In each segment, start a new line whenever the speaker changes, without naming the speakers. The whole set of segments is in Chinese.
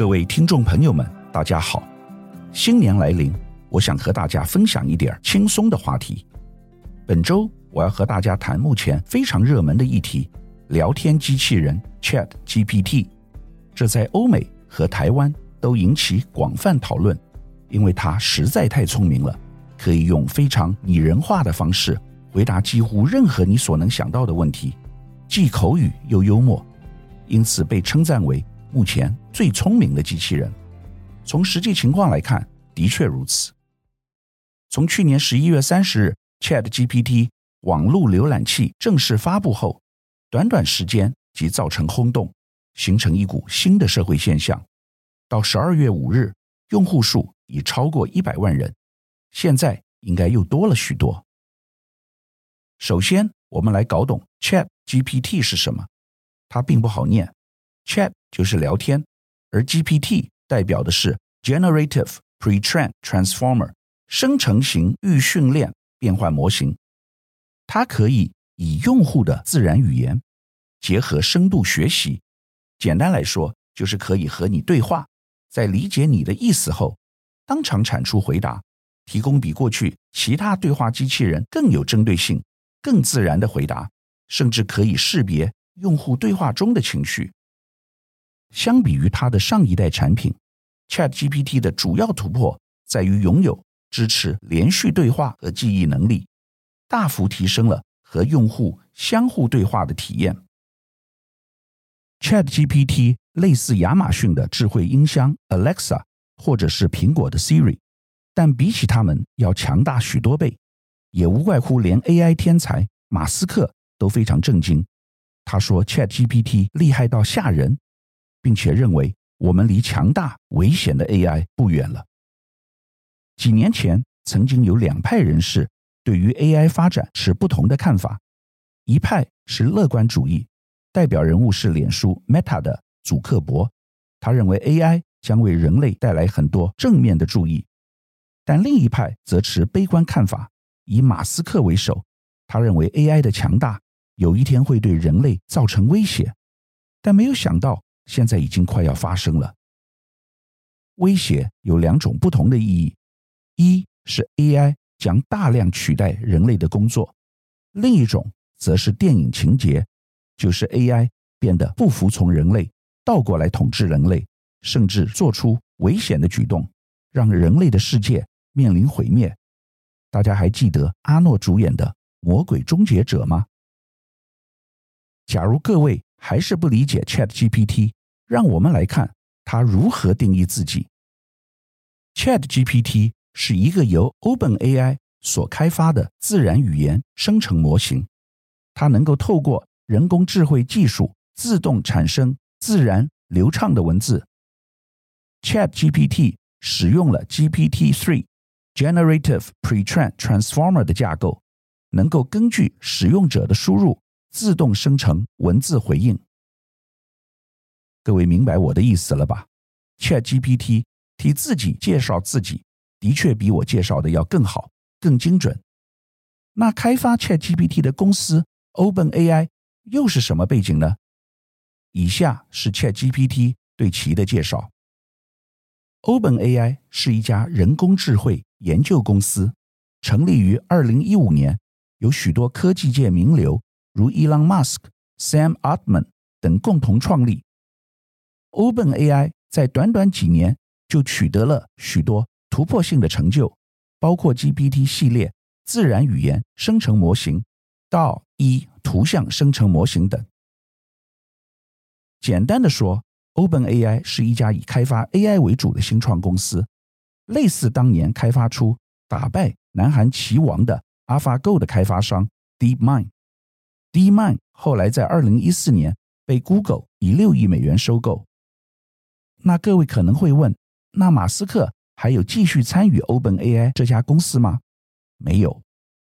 各位听众朋友们，大家好！新年来临，我想和大家分享一点轻松的话题。本周我要和大家谈目前非常热门的议题——聊天机器人 ChatGPT。这在欧美和台湾都引起广泛讨论，因为它实在太聪明了，可以用非常拟人化的方式回答几乎任何你所能想到的问题，既口语又幽默，因此被称赞为目前最聪明的机器人，从实际情况来看，的确如此。从去年十一月三十日，ChatGPT 网络浏览器正式发布后，短短时间即造成轰动，形成一股新的社会现象。到十二月五日，用户数已超过一百万人，现在应该又多了许多。首先，我们来搞懂 ChatGPT 是什么，它并不好念。Chat 就是聊天，而 GPT 代表的是 Generative Pre-trained Transformer 生成型预训练变换模型。它可以以用户的自然语言结合深度学习，简单来说就是可以和你对话，在理解你的意思后，当场产出回答，提供比过去其他对话机器人更有针对性、更自然的回答，甚至可以识别用户对话中的情绪。相比于它的上一代产品，ChatGPT 的主要突破在于拥有支持连续对话和记忆能力，大幅提升了和用户相互对话的体验。ChatGPT 类似亚马逊的智慧音箱 Alexa，或者是苹果的 Siri，但比起它们要强大许多倍，也无怪乎连 AI 天才马斯克都非常震惊。他说：“ChatGPT 厉害到吓人。”并且认为我们离强大危险的 AI 不远了。几年前，曾经有两派人士对于 AI 发展持不同的看法。一派是乐观主义，代表人物是脸书 Meta 的祖克伯，他认为 AI 将为人类带来很多正面的注意。但另一派则持悲观看法，以马斯克为首，他认为 AI 的强大有一天会对人类造成威胁，但没有想到。现在已经快要发生了。威胁有两种不同的意义：一是 AI 将大量取代人类的工作；另一种则是电影情节，就是 AI 变得不服从人类，倒过来统治人类，甚至做出危险的举动，让人类的世界面临毁灭。大家还记得阿诺主演的《魔鬼终结者》吗？假如各位还是不理解 ChatGPT，让我们来看它如何定义自己。ChatGPT 是一个由 OpenAI 所开发的自然语言生成模型，它能够透过人工智慧技术自动产生自然流畅的文字。ChatGPT 使用了 GPT-3 Generative Pre-trained Transformer 的架构，能够根据使用者的输入自动生成文字回应。各位明白我的意思了吧？ChatGPT 替自己介绍自己，的确比我介绍的要更好、更精准。那开发 ChatGPT 的公司 OpenAI 又是什么背景呢？以下是 ChatGPT 对其的介绍：OpenAI 是一家人工智慧研究公司，成立于二零一五年，有许多科技界名流如 Elon Musk、Sam Altman 等共同创立。OpenAI 在短短几年就取得了许多突破性的成就，包括 GPT 系列自然语言生成模型、到一图像生成模型等。简单的说，OpenAI 是一家以开发 AI 为主的新创公司，类似当年开发出打败南韩棋王的 AlphaGo 的开发商 DeepMind。DeepMind 后来在二零一四年被 Google 以六亿美元收购。那各位可能会问，那马斯克还有继续参与 OpenAI 这家公司吗？没有，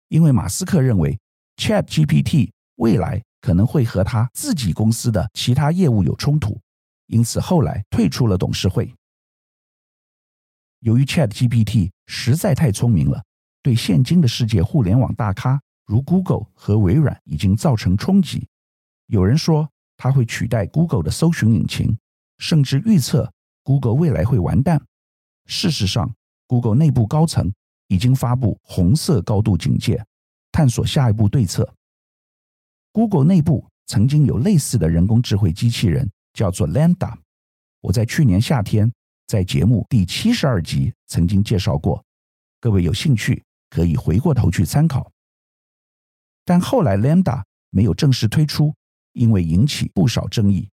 因为马斯克认为 ChatGPT 未来可能会和他自己公司的其他业务有冲突，因此后来退出了董事会。由于 ChatGPT 实在太聪明了，对现今的世界互联网大咖如 Google 和微软已经造成冲击。有人说它会取代 Google 的搜寻引擎。甚至预测 Google 未来会完蛋。事实上，Google 内部高层已经发布红色高度警戒，探索下一步对策。Google 内部曾经有类似的人工智慧机器人，叫做 Lambda。我在去年夏天在节目第七十二集曾经介绍过，各位有兴趣可以回过头去参考。但后来 Lambda 没有正式推出，因为引起不少争议。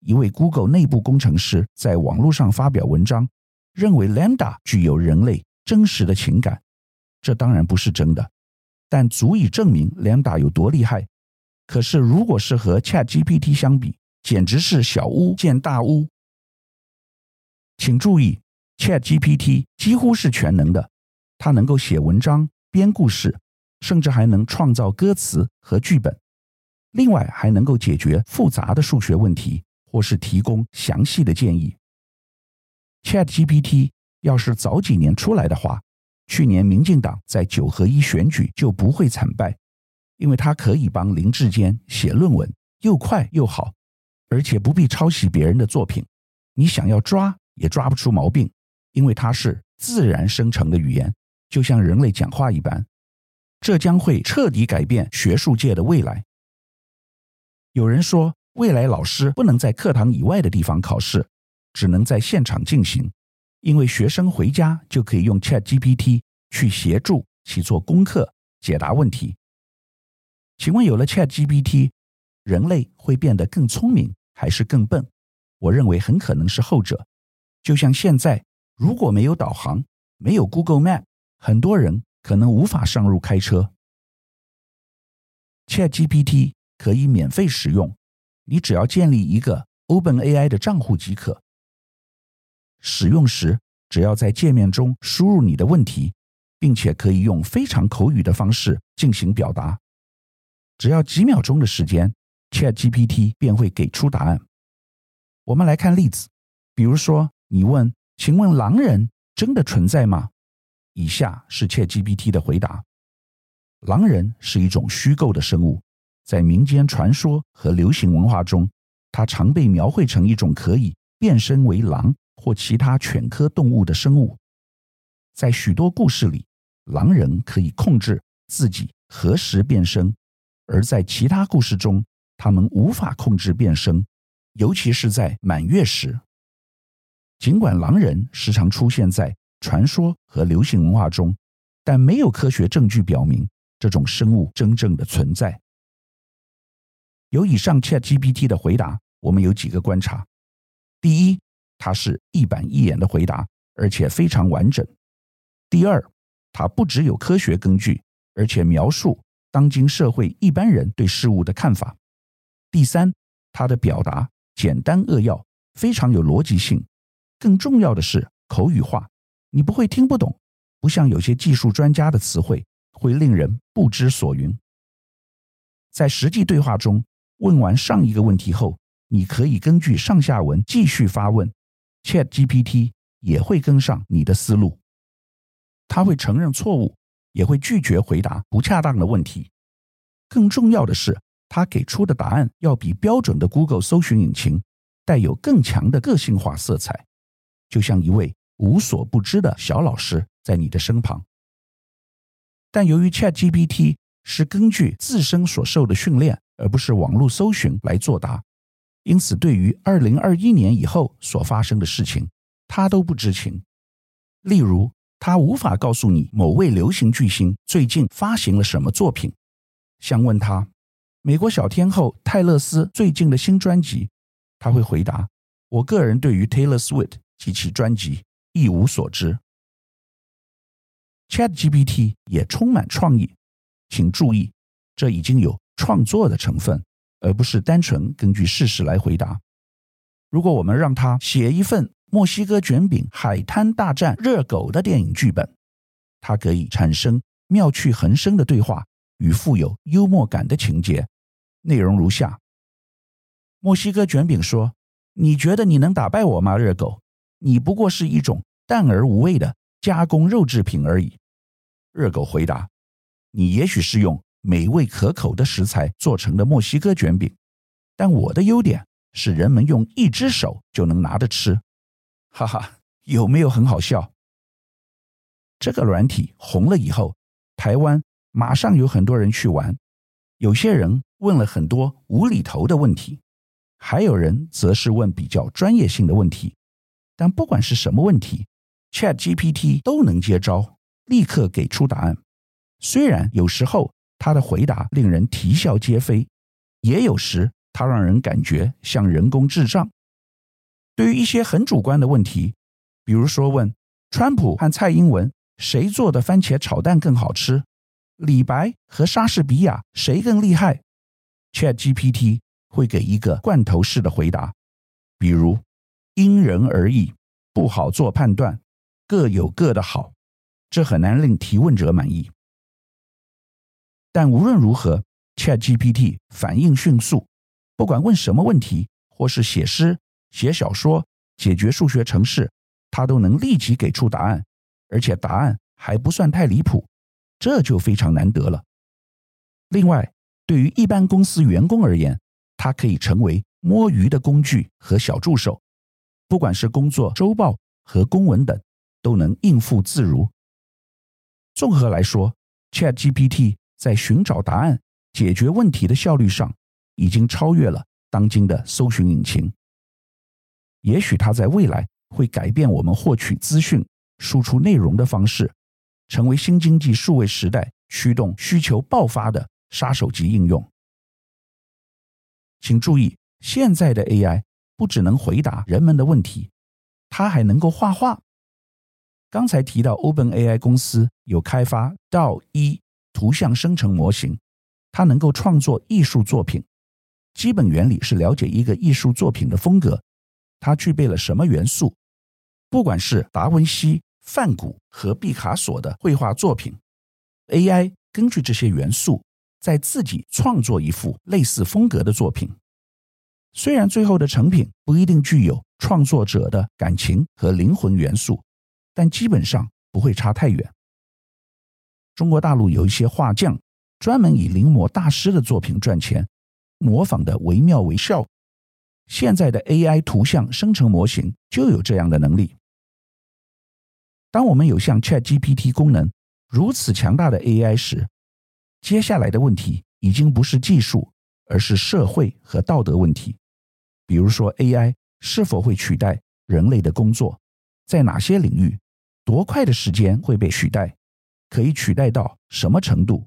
一位 Google 内部工程师在网络上发表文章，认为 Lambda 具有人类真实的情感。这当然不是真的，但足以证明 Lambda 有多厉害。可是，如果是和 ChatGPT 相比，简直是小巫见大巫。请注意，ChatGPT 几乎是全能的，它能够写文章、编故事，甚至还能创造歌词和剧本。另外，还能够解决复杂的数学问题。或是提供详细的建议。ChatGPT 要是早几年出来的话，去年民进党在九合一选举就不会惨败，因为它可以帮林志坚写论文，又快又好，而且不必抄袭别人的作品。你想要抓也抓不出毛病，因为它是自然生成的语言，就像人类讲话一般。这将会彻底改变学术界的未来。有人说，未来老师不能在课堂以外的地方考试，只能在现场进行，因为学生回家就可以用 ChatGPT 去协助其做功课、解答问题。请问有了 ChatGPT，人类会变得更聪明还是更笨？我认为很可能是后者。就像现在，如果没有导航，没有 Google Map，很多人可能无法上路开车。ChatGPT 可以免费使用。你只要建立一个 OpenAI 的账户即可。使用时，只要在界面中输入你的问题，并且可以用非常口语的方式进行表达。只要几秒钟的时间，ChatGPT 便会给出答案。我们来看例子，比如说，你问：“请问狼人真的存在吗？”以下是 ChatGPT 的回答：“狼人是一种虚构的生物。”在民间传说和流行文化中，它常被描绘成一种可以变身为狼或其他犬科动物的生物。在许多故事里，狼人可以控制自己何时变身，而在其他故事中，他们无法控制变身，尤其是在满月时。尽管狼人时常出现在传说和流行文化中，但没有科学证据表明这种生物真正的存在。有以上 ChatGPT 的回答，我们有几个观察：第一，它是一板一眼的回答，而且非常完整；第二，它不只有科学根据，而且描述当今社会一般人对事物的看法；第三，它的表达简单扼要，非常有逻辑性；更重要的是口语化，你不会听不懂，不像有些技术专家的词汇会令人不知所云。在实际对话中，问完上一个问题后，你可以根据上下文继续发问，ChatGPT 也会跟上你的思路。他会承认错误，也会拒绝回答不恰当的问题。更重要的是，他给出的答案要比标准的 Google 搜寻引擎带有更强的个性化色彩，就像一位无所不知的小老师在你的身旁。但由于 ChatGPT 是根据自身所受的训练，而不是网络搜寻来作答，因此对于二零二一年以后所发生的事情，他都不知情。例如，他无法告诉你某位流行巨星最近发行了什么作品。想问他美国小天后泰勒斯最近的新专辑，他会回答：“我个人对于 Taylor Swift 及其专辑一无所知。” ChatGPT 也充满创意，请注意，这已经有。创作的成分，而不是单纯根据事实来回答。如果我们让他写一份墨西哥卷饼海滩大战热狗的电影剧本，它可以产生妙趣横生的对话与富有幽默感的情节。内容如下：墨西哥卷饼说：“你觉得你能打败我吗？热狗，你不过是一种淡而无味的加工肉制品而已。”热狗回答：“你也许是用。”美味可口的食材做成的墨西哥卷饼，但我的优点是人们用一只手就能拿着吃。哈哈，有没有很好笑？这个软体红了以后，台湾马上有很多人去玩，有些人问了很多无厘头的问题，还有人则是问比较专业性的问题。但不管是什么问题，ChatGPT 都能接招，立刻给出答案。虽然有时候他的回答令人啼笑皆非，也有时他让人感觉像人工智障。对于一些很主观的问题，比如说问川普和蔡英文谁做的番茄炒蛋更好吃，李白和莎士比亚谁更厉害，ChatGPT 会给一个罐头式的回答，比如。因人而异，不好做判断，各有各的好，这很难令提问者满意。但无论如何，ChatGPT 反应迅速，不管问什么问题，或是写诗、写小说、解决数学程式，它都能立即给出答案，而且答案还不算太离谱，这就非常难得了。另外，对于一般公司员工而言，它可以成为摸鱼的工具和小助手。不管是工作周报和公文等，都能应付自如。综合来说，ChatGPT 在寻找答案、解决问题的效率上，已经超越了当今的搜寻引擎。也许它在未来会改变我们获取资讯、输出内容的方式，成为新经济数位时代驱动需求爆发的杀手级应用。请注意，现在的 AI。不只能回答人们的问题，它还能够画画。刚才提到 OpenAI 公司有开发 DALL-E 图像生成模型，它能够创作艺术作品。基本原理是了解一个艺术作品的风格，它具备了什么元素。不管是达文西、梵谷和毕卡索的绘画作品，AI 根据这些元素，再自己创作一幅类似风格的作品。虽然最后的成品不一定具有创作者的感情和灵魂元素，但基本上不会差太远。中国大陆有一些画匠专门以临摹大师的作品赚钱，模仿的惟妙惟肖。现在的 AI 图像生成模型就有这样的能力。当我们有像 ChatGPT 功能如此强大的 AI 时，接下来的问题已经不是技术，而是社会和道德问题。比如说，AI 是否会取代人类的工作？在哪些领域？多快的时间会被取代？可以取代到什么程度？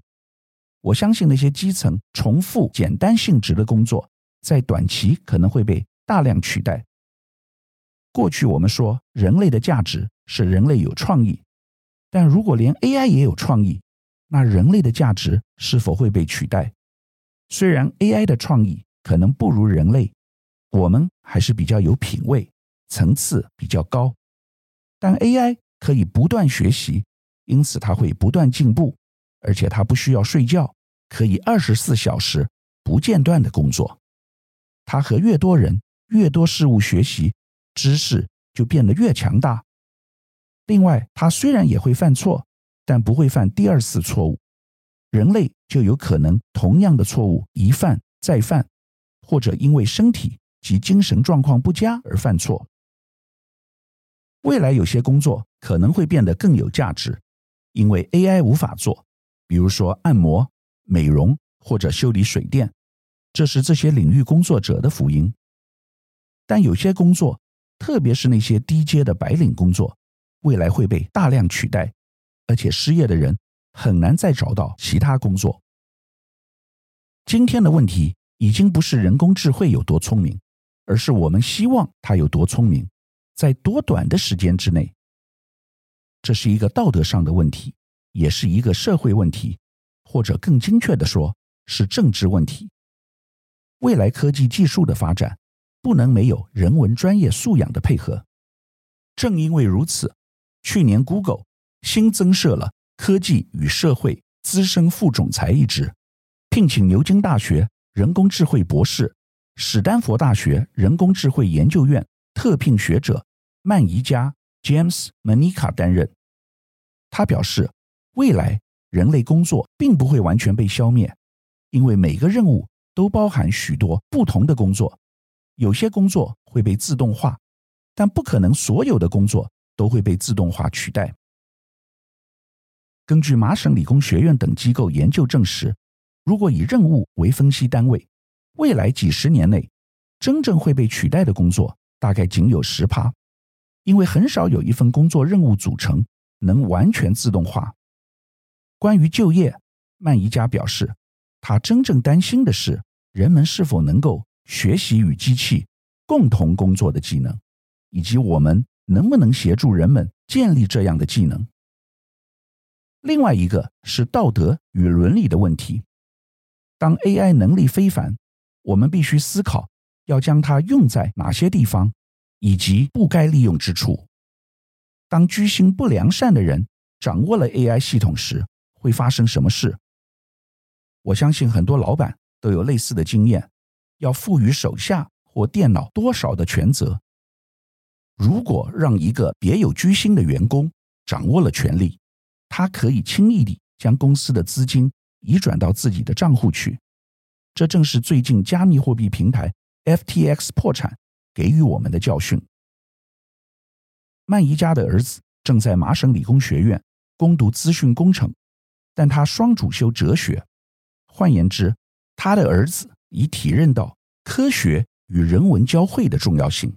我相信那些基层、重复、简单性质的工作，在短期可能会被大量取代。过去我们说人类的价值是人类有创意，但如果连 AI 也有创意，那人类的价值是否会被取代？虽然 AI 的创意可能不如人类。我们还是比较有品味，层次比较高，但 AI 可以不断学习，因此它会不断进步，而且它不需要睡觉，可以二十四小时不间断的工作。它和越多人、越多事物学习，知识就变得越强大。另外，它虽然也会犯错，但不会犯第二次错误。人类就有可能同样的错误一犯再犯，或者因为身体。及精神状况不佳而犯错。未来有些工作可能会变得更有价值，因为 AI 无法做，比如说按摩、美容或者修理水电，这是这些领域工作者的福音。但有些工作，特别是那些低阶的白领工作，未来会被大量取代，而且失业的人很难再找到其他工作。今天的问题已经不是人工智慧有多聪明。而是我们希望他有多聪明，在多短的时间之内。这是一个道德上的问题，也是一个社会问题，或者更精确的说，是政治问题。未来科技技术的发展，不能没有人文专业素养的配合。正因为如此，去年 Google 新增设了科技与社会资深副总裁一职，聘请牛津大学人工智慧博士。史丹佛大学人工智慧研究院特聘学者曼宜加 James Manica 担任。他表示，未来人类工作并不会完全被消灭，因为每个任务都包含许多不同的工作。有些工作会被自动化，但不可能所有的工作都会被自动化取代。根据麻省理工学院等机构研究证实，如果以任务为分析单位，未来几十年内，真正会被取代的工作大概仅有十趴，因为很少有一份工作任务组成能完全自动化。关于就业，曼宜佳表示，他真正担心的是人们是否能够学习与机器共同工作的技能，以及我们能不能协助人们建立这样的技能。另外一个是道德与伦理的问题。当 AI 能力非凡，我们必须思考要将它用在哪些地方，以及不该利用之处。当居心不良善的人掌握了 AI 系统时，会发生什么事？我相信很多老板都有类似的经验，要赋予手下或电脑多少的权责。如果让一个别有居心的员工掌握了权力，他可以轻易地将公司的资金移转到自己的账户去，这正是最近加密货币平台 FTX 破产给予我们的教训。曼宜家的儿子正在麻省理工学院攻读资讯工程，但他双主修哲学。换言之，他的儿子已体认到科学与人文交汇的重要性。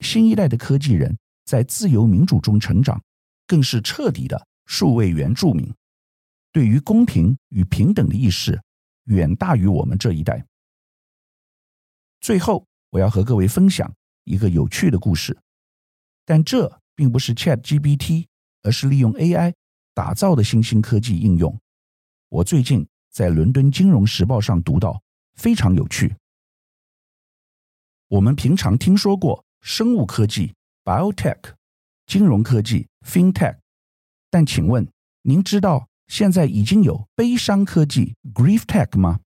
新一代的科技人在自由民主中成长，更是彻底的。数位原住民对于公平与平等的意识远大于我们这一代。最后，我要和各位分享一个有趣的故事，但这并不是 ChatGPT，而是利用 AI 打造的新兴科技应用。我最近在伦敦金融时报上读到，非常有趣。我们平常听说过生物科技 （biotech）、金融科技 （fintech）。但请问，您知道现在已经有悲伤科技 （Grief Tech） 吗？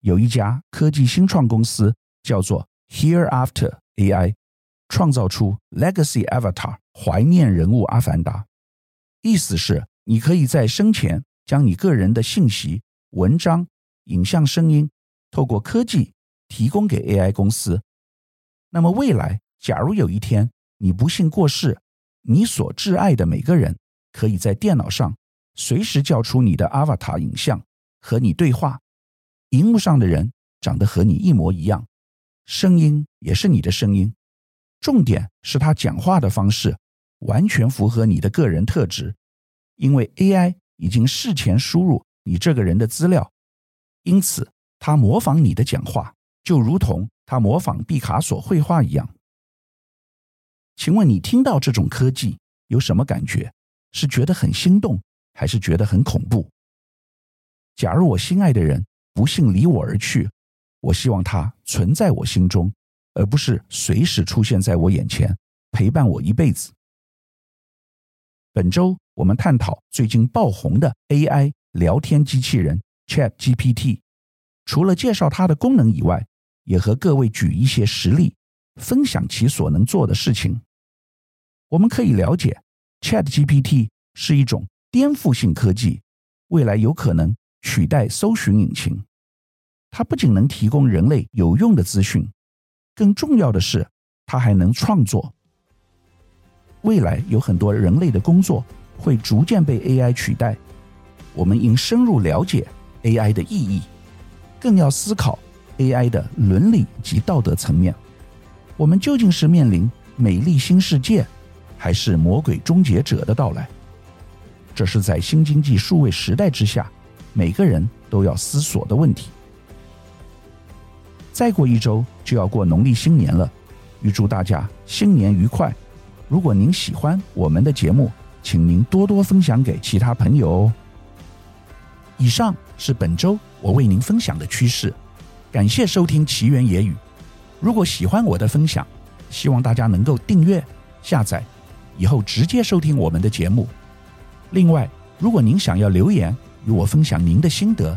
有一家科技新创公司叫做 Hereafter AI，创造出 Legacy Avatar 怀念人物阿凡达。意思是，你可以在生前将你个人的信息、文章、影像、声音，透过科技提供给 AI 公司。那么未来，假如有一天你不幸过世，你所挚爱的每个人。可以在电脑上随时叫出你的 Avatar 影像和你对话，荧幕上的人长得和你一模一样，声音也是你的声音。重点是他讲话的方式完全符合你的个人特质，因为 AI 已经事前输入你这个人的资料，因此他模仿你的讲话就如同他模仿毕卡索绘画一样。请问你听到这种科技有什么感觉？是觉得很心动，还是觉得很恐怖？假如我心爱的人不幸离我而去，我希望它存在我心中，而不是随时出现在我眼前，陪伴我一辈子。本周我们探讨最近爆红的 AI 聊天机器人 ChatGPT，除了介绍它的功能以外，也和各位举一些实例，分享其所能做的事情。我们可以了解。ChatGPT 是一种颠覆性科技，未来有可能取代搜寻引擎。它不仅能提供人类有用的资讯，更重要的是，它还能创作。未来有很多人类的工作会逐渐被 AI 取代，我们应深入了解 AI 的意义，更要思考 AI 的伦理及道德层面。我们究竟是面临美丽新世界，还是魔鬼终结者的到来，这是在新经济数位时代之下，每个人都要思索的问题。再过一周就要过农历新年了，预祝大家新年愉快！如果您喜欢我们的节目，请您多多分享给其他朋友哦。以上是本周我为您分享的趋势，感谢收听奇缘野语。如果喜欢我的分享，希望大家能够订阅、下载。以后直接收听我们的节目。另外，如果您想要留言与我分享您的心得，